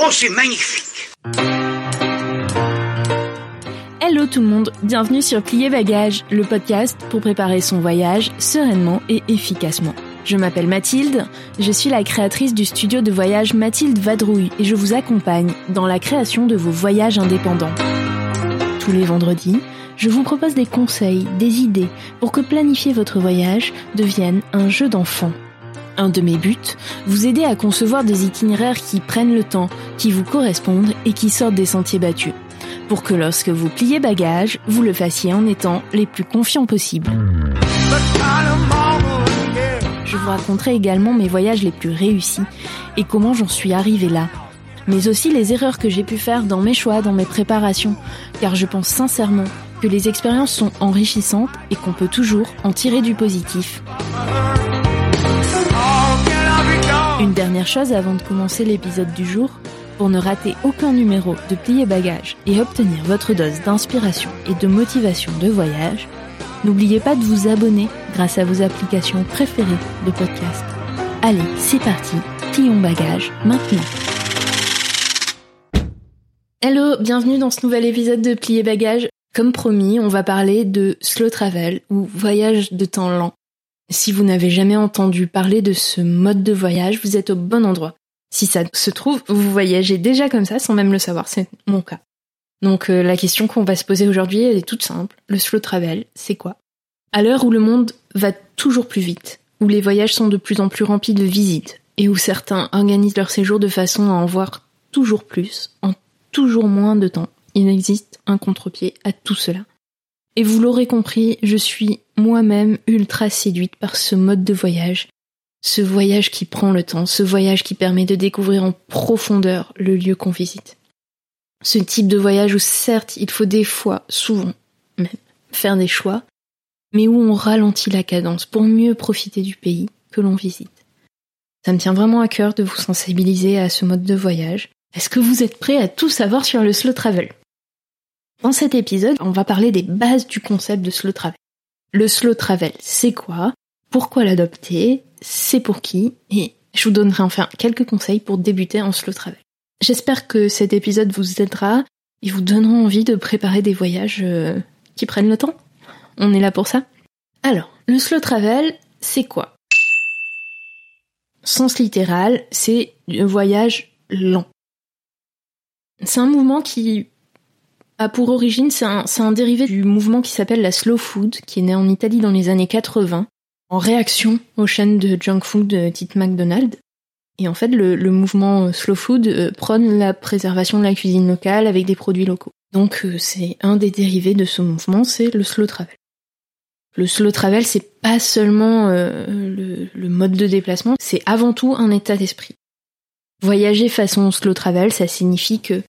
Oh, c'est magnifique Hello tout le monde, bienvenue sur Plier Bagage, le podcast pour préparer son voyage sereinement et efficacement. Je m'appelle Mathilde, je suis la créatrice du studio de voyage Mathilde Vadrouille et je vous accompagne dans la création de vos voyages indépendants. Tous les vendredis, je vous propose des conseils, des idées pour que planifier votre voyage devienne un jeu d'enfant. Un de mes buts, vous aider à concevoir des itinéraires qui prennent le temps, qui vous correspondent et qui sortent des sentiers battus. Pour que lorsque vous pliez bagage, vous le fassiez en étant les plus confiants possibles. Je vous raconterai également mes voyages les plus réussis et comment j'en suis arrivée là. Mais aussi les erreurs que j'ai pu faire dans mes choix, dans mes préparations, car je pense sincèrement que les expériences sont enrichissantes et qu'on peut toujours en tirer du positif. Une dernière chose avant de commencer l'épisode du jour, pour ne rater aucun numéro de Plier Bagage et obtenir votre dose d'inspiration et de motivation de voyage, n'oubliez pas de vous abonner grâce à vos applications préférées de podcast. Allez, c'est parti, plions bagage maintenant. Hello, bienvenue dans ce nouvel épisode de Plier Bagage. Comme promis, on va parler de slow travel ou voyage de temps lent. Si vous n'avez jamais entendu parler de ce mode de voyage, vous êtes au bon endroit. Si ça se trouve, vous voyagez déjà comme ça sans même le savoir, c'est mon cas. Donc euh, la question qu'on va se poser aujourd'hui, est toute simple. Le slow travel, c'est quoi? À l'heure où le monde va toujours plus vite, où les voyages sont de plus en plus remplis de visites, et où certains organisent leur séjour de façon à en voir toujours plus, en toujours moins de temps, il existe un contre-pied à tout cela. Et vous l'aurez compris, je suis moi-même ultra séduite par ce mode de voyage, ce voyage qui prend le temps, ce voyage qui permet de découvrir en profondeur le lieu qu'on visite. Ce type de voyage où certes il faut des fois, souvent même, faire des choix, mais où on ralentit la cadence pour mieux profiter du pays que l'on visite. Ça me tient vraiment à cœur de vous sensibiliser à ce mode de voyage. Est-ce que vous êtes prêts à tout savoir sur le slow travel? Dans cet épisode, on va parler des bases du concept de slow travel. Le slow travel, c'est quoi? Pourquoi l'adopter? C'est pour qui? Et je vous donnerai enfin quelques conseils pour débuter en slow travel. J'espère que cet épisode vous aidera et vous donnera envie de préparer des voyages euh, qui prennent le temps. On est là pour ça Alors, le slow travel, c'est quoi? Sens littéral, c'est un voyage lent. C'est un mouvement qui a pour origine, c'est un, dérivé du mouvement qui s'appelle la slow food, qui est né en Italie dans les années 80, en réaction aux chaînes de junk food de Tite McDonald. Et en fait, le, mouvement slow food euh, prône la préservation de la cuisine locale avec des produits locaux. Donc euh, c'est un des dérivés de ce mouvement, c'est le slow travel. Le slow travel, c'est pas seulement euh, le, le mode de déplacement, c'est avant tout un état d'esprit. Voyager façon slow travel, ça signifie que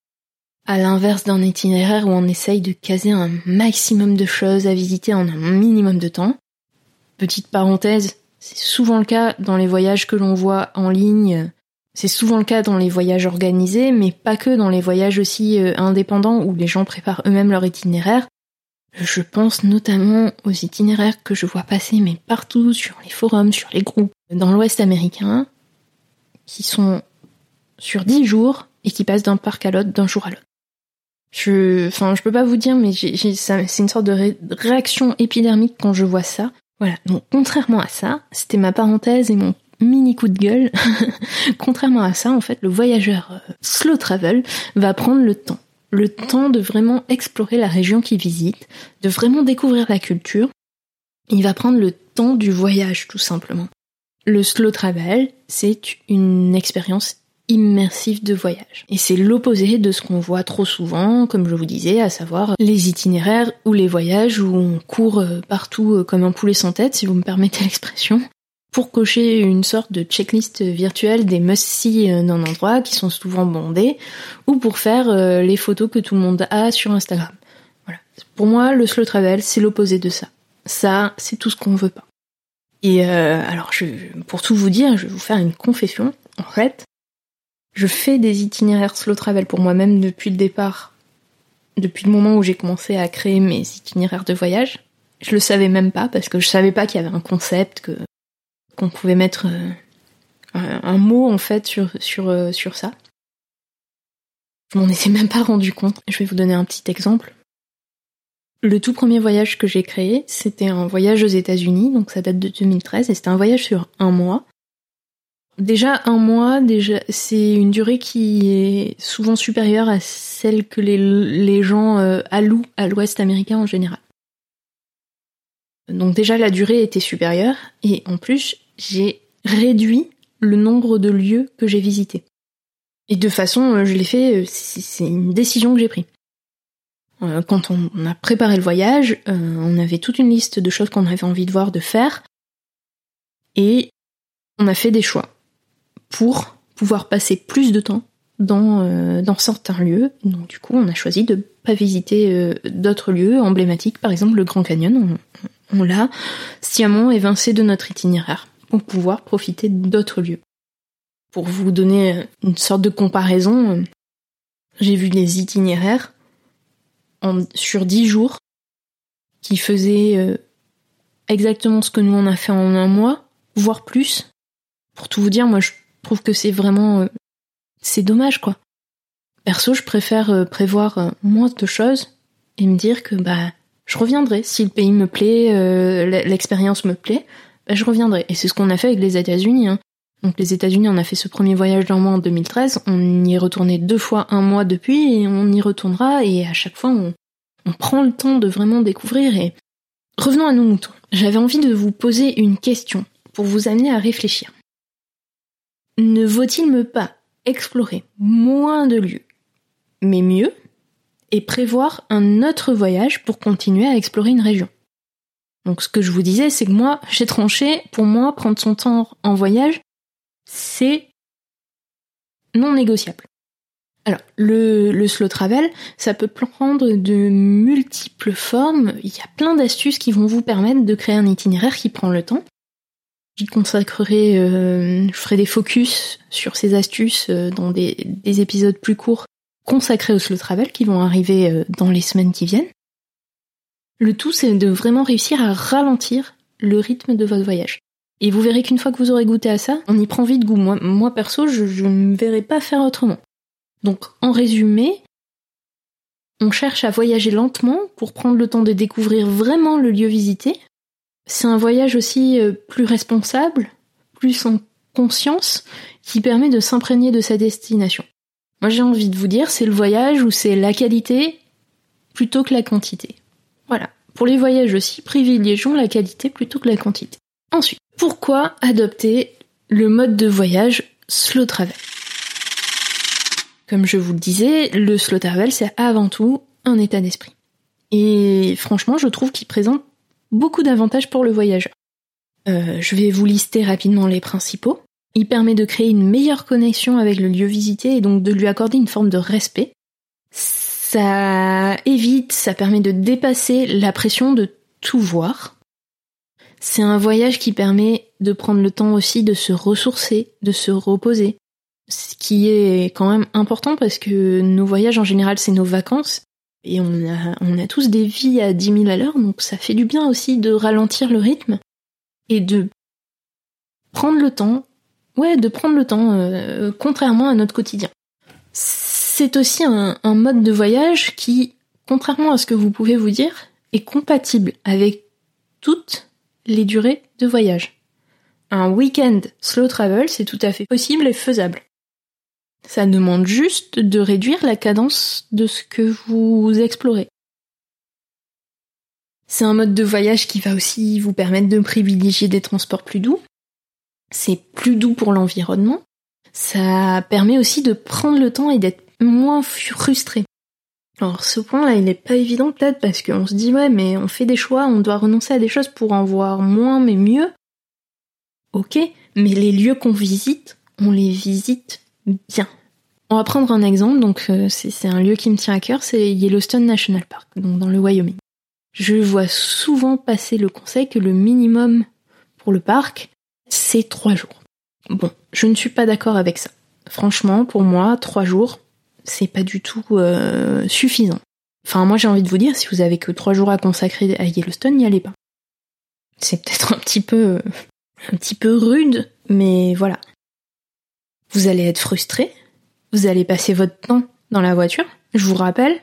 à l'inverse d'un itinéraire où on essaye de caser un maximum de choses à visiter en un minimum de temps. Petite parenthèse, c'est souvent le cas dans les voyages que l'on voit en ligne, c'est souvent le cas dans les voyages organisés, mais pas que dans les voyages aussi euh, indépendants où les gens préparent eux-mêmes leur itinéraire. Je pense notamment aux itinéraires que je vois passer mais partout sur les forums, sur les groupes dans l'Ouest américain, qui sont sur dix jours et qui passent d'un parc à l'autre, d'un jour à l'autre. Je, enfin, je peux pas vous dire, mais c'est une sorte de réaction épidermique quand je vois ça. Voilà. Donc, contrairement à ça, c'était ma parenthèse et mon mini coup de gueule. contrairement à ça, en fait, le voyageur euh, slow travel va prendre le temps. Le temps de vraiment explorer la région qu'il visite, de vraiment découvrir la culture. Il va prendre le temps du voyage, tout simplement. Le slow travel, c'est une expérience immersif de voyage. Et c'est l'opposé de ce qu'on voit trop souvent, comme je vous disais, à savoir les itinéraires ou les voyages où on court euh, partout euh, comme un poulet sans tête, si vous me permettez l'expression, pour cocher une sorte de checklist virtuelle des must-see d'un endroit qui sont souvent bondés, ou pour faire les photos que tout le monde a sur Instagram. Voilà. Pour moi, le slow travel, c'est l'opposé de ça. Ça, c'est tout ce qu'on veut pas. Et euh, alors, je, pour tout vous dire, je vais vous faire une confession. En fait, je fais des itinéraires slow travel pour moi-même depuis le départ, depuis le moment où j'ai commencé à créer mes itinéraires de voyage. Je le savais même pas parce que je savais pas qu'il y avait un concept que qu'on pouvait mettre euh, un, mot en fait sur euh, sur ça. Je m'en étais même pas rendu compte. Je vais vous donner un petit exemple. Le tout premier voyage que j'ai créé, c'était un voyage aux États-Unis, donc ça date de 2013, et c'était un voyage sur un mois. Déjà un mois, déjà c'est une durée qui est souvent supérieure à celle que les, gens euh, allouent à l'Ouest américain en général. Donc déjà la durée était supérieure, et en plus j'ai réduit le nombre de lieux que j'ai visités. Et de façon, euh, je l'ai fait, euh, c'est une décision que j'ai prise. Quand on a préparé le voyage, on avait toute une liste de choses qu'on avait envie de voir, de faire, et on a fait des choix pour pouvoir passer plus de temps dans, euh, dans certains lieux. Donc du coup, on a choisi de pas visiter d'autres lieux emblématiques, par exemple le Grand Canyon. On, l'a sciemment évincé de notre itinéraire pour pouvoir profiter d'autres lieux. Pour vous donner une sorte de comparaison, j'ai vu des itinéraires sur dix jours, qui faisait euh, exactement ce que nous on a fait en un mois, voire plus. Pour tout vous dire, moi je trouve que c'est vraiment euh, c'est dommage quoi. Perso, je préfère euh, prévoir moins de choses et me dire que bah je reviendrai si le pays me plaît, l'expérience me plaît, bah, je reviendrai. Et c'est ce qu'on a fait avec les États-Unis. Hein. Donc les États-Unis, on a fait ce premier voyage d'un mois en 2013, on y est retourné deux fois un mois depuis et on y retournera et à chaque fois on, prend le temps de vraiment découvrir et revenons à nos moutons. J'avais envie de vous poser une question pour vous amener à réfléchir. Ne vaut-il me pas explorer moins de lieux, mais mieux, et prévoir un autre voyage pour continuer à explorer une région? Donc ce que je vous disais, c'est que moi, j'ai tranché, pour moi, prendre son temps en voyage, c'est non négociable. Alors, le, slow travel, ça peut prendre de multiples formes. Il y a plein d'astuces qui vont vous permettre de créer un itinéraire qui prend le temps. J'y consacrerai, euh, je ferai des focus sur ces astuces euh, dans des, épisodes plus courts consacrés au slow travel qui vont arriver euh, dans les semaines qui viennent. Le tout, c'est de vraiment réussir à ralentir le rythme de votre voyage. Et vous verrez qu'une fois que vous aurez goûté à ça, on y prend vite goût. Moi, moi perso, je, ne verrai pas faire autrement. Donc, en résumé, on cherche à voyager lentement pour prendre le temps de découvrir vraiment le lieu visité. C'est un voyage aussi euh, plus responsable, plus en conscience, qui permet de s'imprégner de sa destination. Moi j'ai envie de vous dire, c'est le voyage où c'est la qualité plutôt que la quantité. Voilà. Pour les voyages aussi, privilégions la qualité plutôt que la quantité. Ensuite, pourquoi adopter le mode de voyage slow travel? Comme je vous le disais, le slow travel, c'est avant tout un état d'esprit. Et franchement, je trouve qu'il présente beaucoup d'avantages pour le voyageur. Euh, je vais vous lister rapidement les principaux. Il permet de créer une meilleure connexion avec le lieu visité et donc de lui accorder une forme de respect. Ça évite, ça permet de dépasser la pression de tout voir. C'est un voyage qui permet de prendre le temps aussi de se ressourcer, de se reposer. Ce qui est quand même important parce que nos voyages en général c'est nos vacances et on a, on a tous des vies à 10 000 à l'heure donc ça fait du bien aussi de ralentir le rythme et de prendre le temps, ouais, de prendre le temps euh, contrairement à notre quotidien. C'est aussi un, un mode de voyage qui, contrairement à ce que vous pouvez vous dire, est compatible avec toutes les durées de voyage. Un week-end slow travel, c'est tout à fait possible et faisable. Ça demande juste de réduire la cadence de ce que vous explorez. C'est un mode de voyage qui va aussi vous permettre de privilégier des transports plus doux. C'est plus doux pour l'environnement. Ça permet aussi de prendre le temps et d'être moins frustré. Alors ce point-là, il n'est pas évident peut-être parce qu'on se dit ouais mais on fait des choix, on doit renoncer à des choses pour en voir moins mais mieux. ok, mais les lieux qu'on visite, on les visite bien. On va prendre un exemple, donc euh, c'est un lieu qui me tient à cœur, c'est Yellowstone National Park, donc dans le Wyoming. Je vois souvent passer le conseil que le minimum pour le parc, c'est trois jours. Bon, je ne suis pas d'accord avec ça. Franchement, pour moi, trois jours, c'est pas du tout euh, suffisant. Enfin, moi j'ai envie de vous dire, si vous avez que trois jours à consacrer à Yellowstone, n'y allez pas. C'est peut-être un petit peu, un petit peu rude, mais voilà. Vous allez être frustré, vous allez passer votre temps dans la voiture. Je vous rappelle,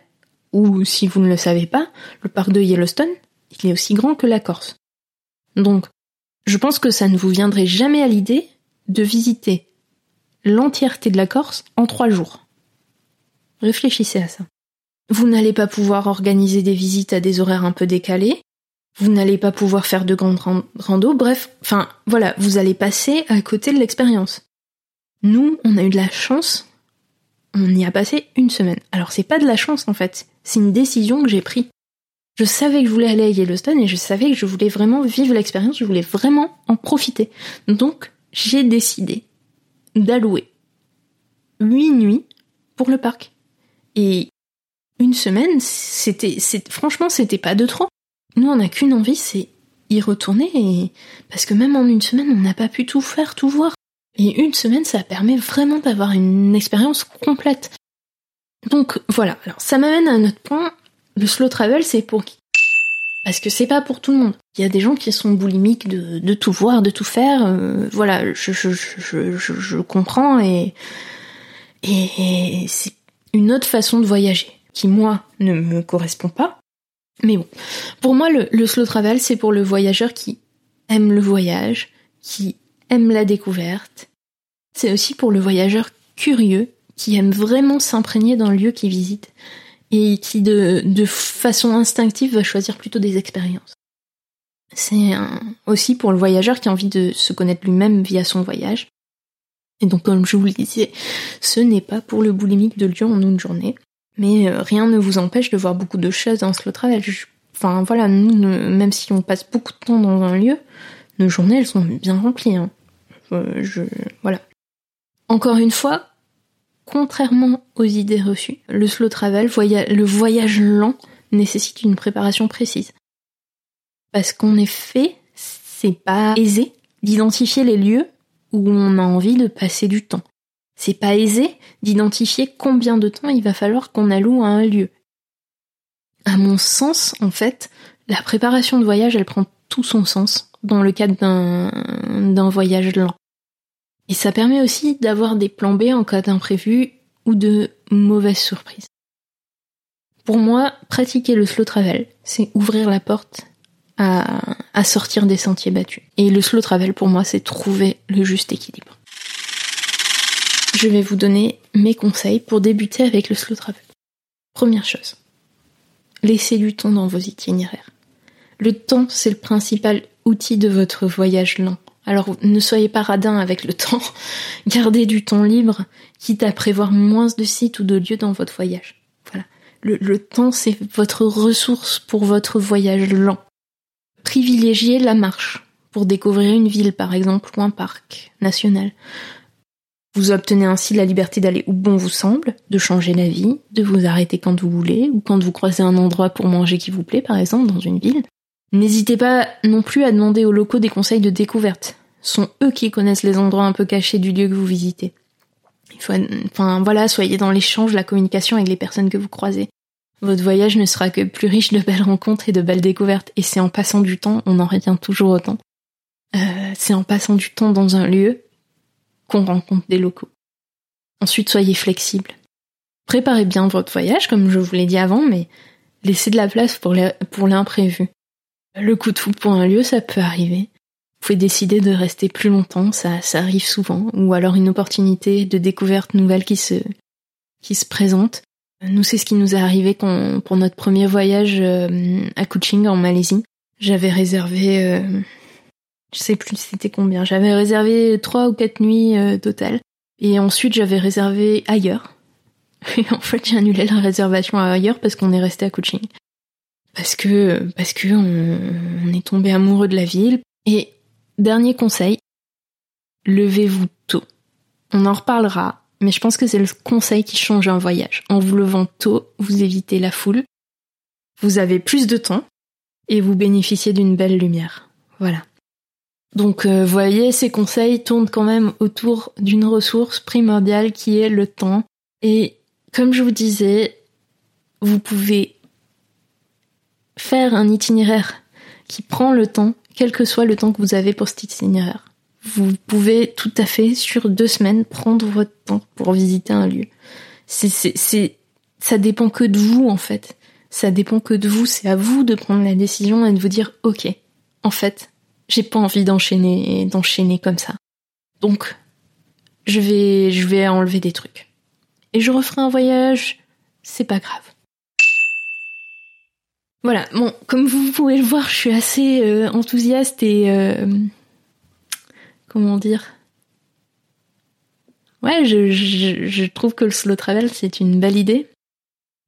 ou si vous ne le savez pas, le parc de Yellowstone, il est aussi grand que la Corse. Donc, je pense que ça ne vous viendrait jamais à l'idée de visiter l'entièreté de la Corse en trois jours. Réfléchissez à ça. Vous n'allez pas pouvoir organiser des visites à des horaires un peu décalés. Vous n'allez pas pouvoir faire de grandes randos. Bref, enfin, voilà, vous allez passer à côté de l'expérience. Nous, on a eu de la chance. On y a passé une semaine. Alors c'est pas de la chance en fait. C'est une décision que j'ai prise. Je savais que je voulais aller à Yellowstone et je savais que je voulais vraiment vivre l'expérience, je voulais vraiment en profiter. Donc, j'ai décidé d'allouer huit nuits pour le parc. Et une semaine, c'était, franchement, c'était pas de trop. Nous, on n'a qu'une envie, c'est y retourner et, parce que même en une semaine, on n'a pas pu tout faire, tout voir. Et une semaine, ça permet vraiment d'avoir une expérience complète. Donc, voilà. Alors, ça m'amène à un autre point. Le slow travel, c'est pour qui? Parce que c'est pas pour tout le monde. Il y a des gens qui sont boulimiques de, tout voir, de tout faire. Euh, voilà, je, comprends et, et c'est une autre façon de voyager qui, moi, ne me correspond pas. Mais bon, pour moi, le slow travel, c'est pour le voyageur qui aime le voyage, qui aime la découverte. C'est aussi pour le voyageur curieux qui aime vraiment s'imprégner dans le lieu qu'il visite et qui de, façon instinctive va choisir plutôt des expériences. C'est aussi pour le voyageur qui a envie de se connaître lui-même via son voyage. Et donc, comme je vous le disais, ce n'est pas pour le boulimique de lieu en une journée. Mais euh, rien ne vous empêche de voir beaucoup de choses dans slow travel. Enfin voilà, nous, même si on passe beaucoup de temps dans un lieu, nos journées elles sont bien remplies. Hein. Euh, voilà. Encore une fois, contrairement aux idées reçues, le slow travel, le voyage lent, nécessite une préparation précise. Parce qu'en effet, c'est pas aisé d'identifier les lieux où on a envie de passer du temps. C'est pas aisé d'identifier combien de temps il va falloir qu'on alloue à un lieu. À mon sens, en fait, la préparation de voyage, elle prend tout son sens dans le cadre d'un voyage lent. Et ça permet aussi d'avoir des plans B en cas d'imprévu ou de mauvaises surprises. Pour moi, pratiquer le slow travel, c'est ouvrir la porte à, à, sortir des sentiers battus. Et le slow travel, pour moi, c'est trouver le juste équilibre. Je vais vous donner mes conseils pour débuter avec le slow travel. Première chose, laissez du temps dans vos itinéraires. Le temps, c'est le principal outil de votre voyage lent. Alors ne soyez pas radin avec le temps, gardez du temps libre, quitte à prévoir moins de sites ou de lieux dans votre voyage. Voilà. Le, temps, c'est votre ressource pour votre voyage lent. Privilégiez la marche pour découvrir une ville, par exemple, ou un parc national. Vous obtenez ainsi la liberté d'aller où bon vous semble, de changer la de vous arrêter quand vous voulez, ou quand vous croisez un endroit pour manger qui vous plaît, par exemple, dans une ville. N'hésitez pas non plus à demander aux locaux des conseils de découverte. Ce sont eux qui connaissent les endroits un peu cachés du lieu que vous visitez. Enfin voilà, soyez dans l'échange, la communication avec les personnes que vous croisez. Votre voyage ne sera que plus riche de belles rencontres et de belles découvertes. Et c'est en passant du temps, on en retient toujours autant. Euh, c'est en passant du temps dans un lieu qu'on rencontre des locaux. Ensuite, soyez flexible. Préparez bien votre voyage, comme je vous l'ai dit avant, mais laissez de la place pour l'imprévu. Le coup de fou pour un lieu, ça peut arriver. Vous pouvez décider de rester plus longtemps, ça, ça arrive souvent, ou alors une opportunité de découverte nouvelle qui se, qui se présente. Nous, c'est ce qui nous est arrivé quand, pour notre premier voyage euh, à Kuching en Malaisie. J'avais réservé, euh, je sais plus c'était combien, j'avais réservé trois ou quatre nuits euh, totales. Et ensuite, j'avais réservé ailleurs. Et en fait, j'ai annulé la réservation ailleurs parce qu'on est resté à Kuching parce que parce que on, est tombé amoureux de la ville. Et dernier conseil, levez-vous tôt. On en reparlera, mais je pense que c'est le conseil qui change un voyage. En vous levant tôt, vous évitez la foule, vous avez plus de temps et vous bénéficiez d'une belle lumière. Voilà. Donc, euh, voyez, ces conseils tournent quand même autour d'une ressource primordiale qui est le temps. Et comme je vous disais, vous pouvez faire un itinéraire qui prend le temps, quel que soit le temps que vous avez pour cet itinéraire. Vous pouvez tout à fait, sur deux semaines, prendre votre temps pour visiter un lieu. C'est, ça dépend que de vous, en fait. Ça dépend que de vous. C'est à vous de prendre la décision et de vous dire, OK, en fait, j'ai pas envie d'enchaîner, d'enchaîner comme ça. Donc, je vais, je vais enlever des trucs. Et je referai un voyage, c'est pas grave. Voilà, bon, comme vous pouvez le voir, je suis assez euh, enthousiaste et... Euh, comment dire? Ouais, je, trouve que le slow travel, c'est une belle idée.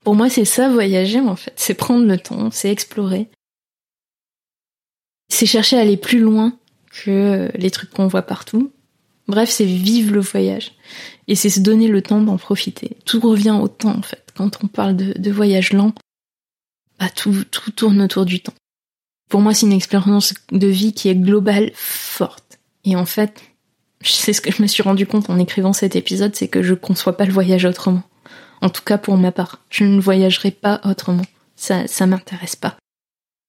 Pour moi, c'est ça, voyager, en fait. C'est prendre le temps, c'est explorer. C'est chercher à aller plus loin que euh, les trucs qu'on voit partout. Bref, c'est vivre le voyage. Et c'est se donner le temps d'en profiter. Tout revient au temps, en fait. Quand on parle de voyage lent, bah, tout, tout tourne autour du temps. Pour moi, c'est une expérience de vie qui est globale, forte. Et en fait, c'est ce que je me suis rendu compte en écrivant cet épisode, c'est que je conçois pas le voyage autrement. En tout cas pour ma part. Je ne voyagerai pas autrement. Ça, ça m'intéresse pas.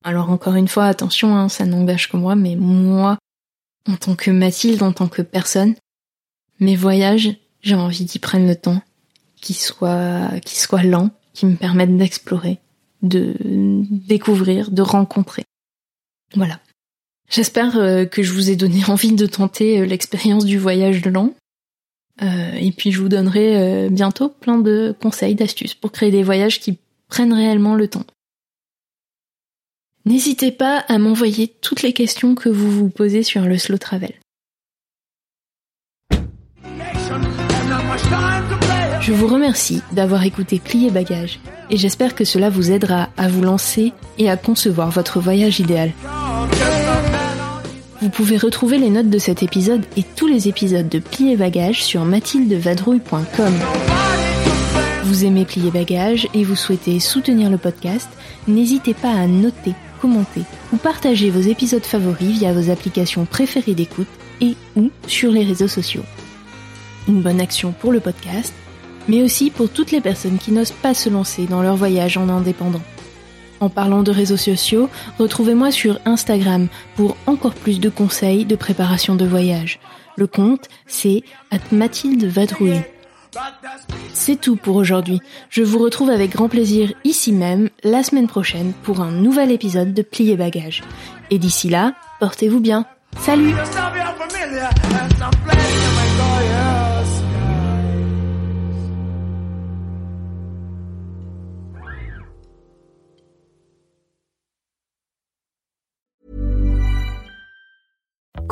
Alors encore une fois, attention, hein, ça n'engage que moi, mais moi, en tant que Mathilde, en tant que personne, mes voyages, j'ai envie qu'ils prennent le temps, qu'ils soient, qu'ils soient lents, qu'ils me permettent d'explorer, de découvrir, de rencontrer. Voilà. J'espère euh, que je vous ai donné envie de tenter euh, l'expérience du voyage de lent. Euh, et puis je vous donnerai bientôt plein de conseils, d'astuces pour créer des voyages qui prennent réellement le temps. N'hésitez pas à m'envoyer toutes les questions que vous vous posez sur le slow travel. Je vous remercie d'avoir écouté Plier Bagage et j'espère que cela vous aidera à vous lancer et à concevoir votre voyage idéal. Vous pouvez retrouver les notes de cet épisode et tous les épisodes de Plier Bagage sur mathildevadrouille.com. Vous aimez Plier Bagage et vous souhaitez soutenir le podcast, n'hésitez pas à noter, commenter ou partager vos épisodes favoris via vos applications préférées d'écoute et ou sur les réseaux sociaux. Une bonne action pour le podcast mais aussi pour toutes les personnes qui n'osent pas se lancer dans leur voyage en indépendant. En parlant de réseaux sociaux, retrouvez-moi sur Instagram pour encore plus de conseils de préparation de voyage. Le compte, c'est Mathilde Vadrouille. C'est tout pour aujourd'hui. Je vous retrouve avec grand plaisir ici même la semaine prochaine pour un nouvel épisode de Plier Bagage. Et d'ici là, portez-vous bien. Salut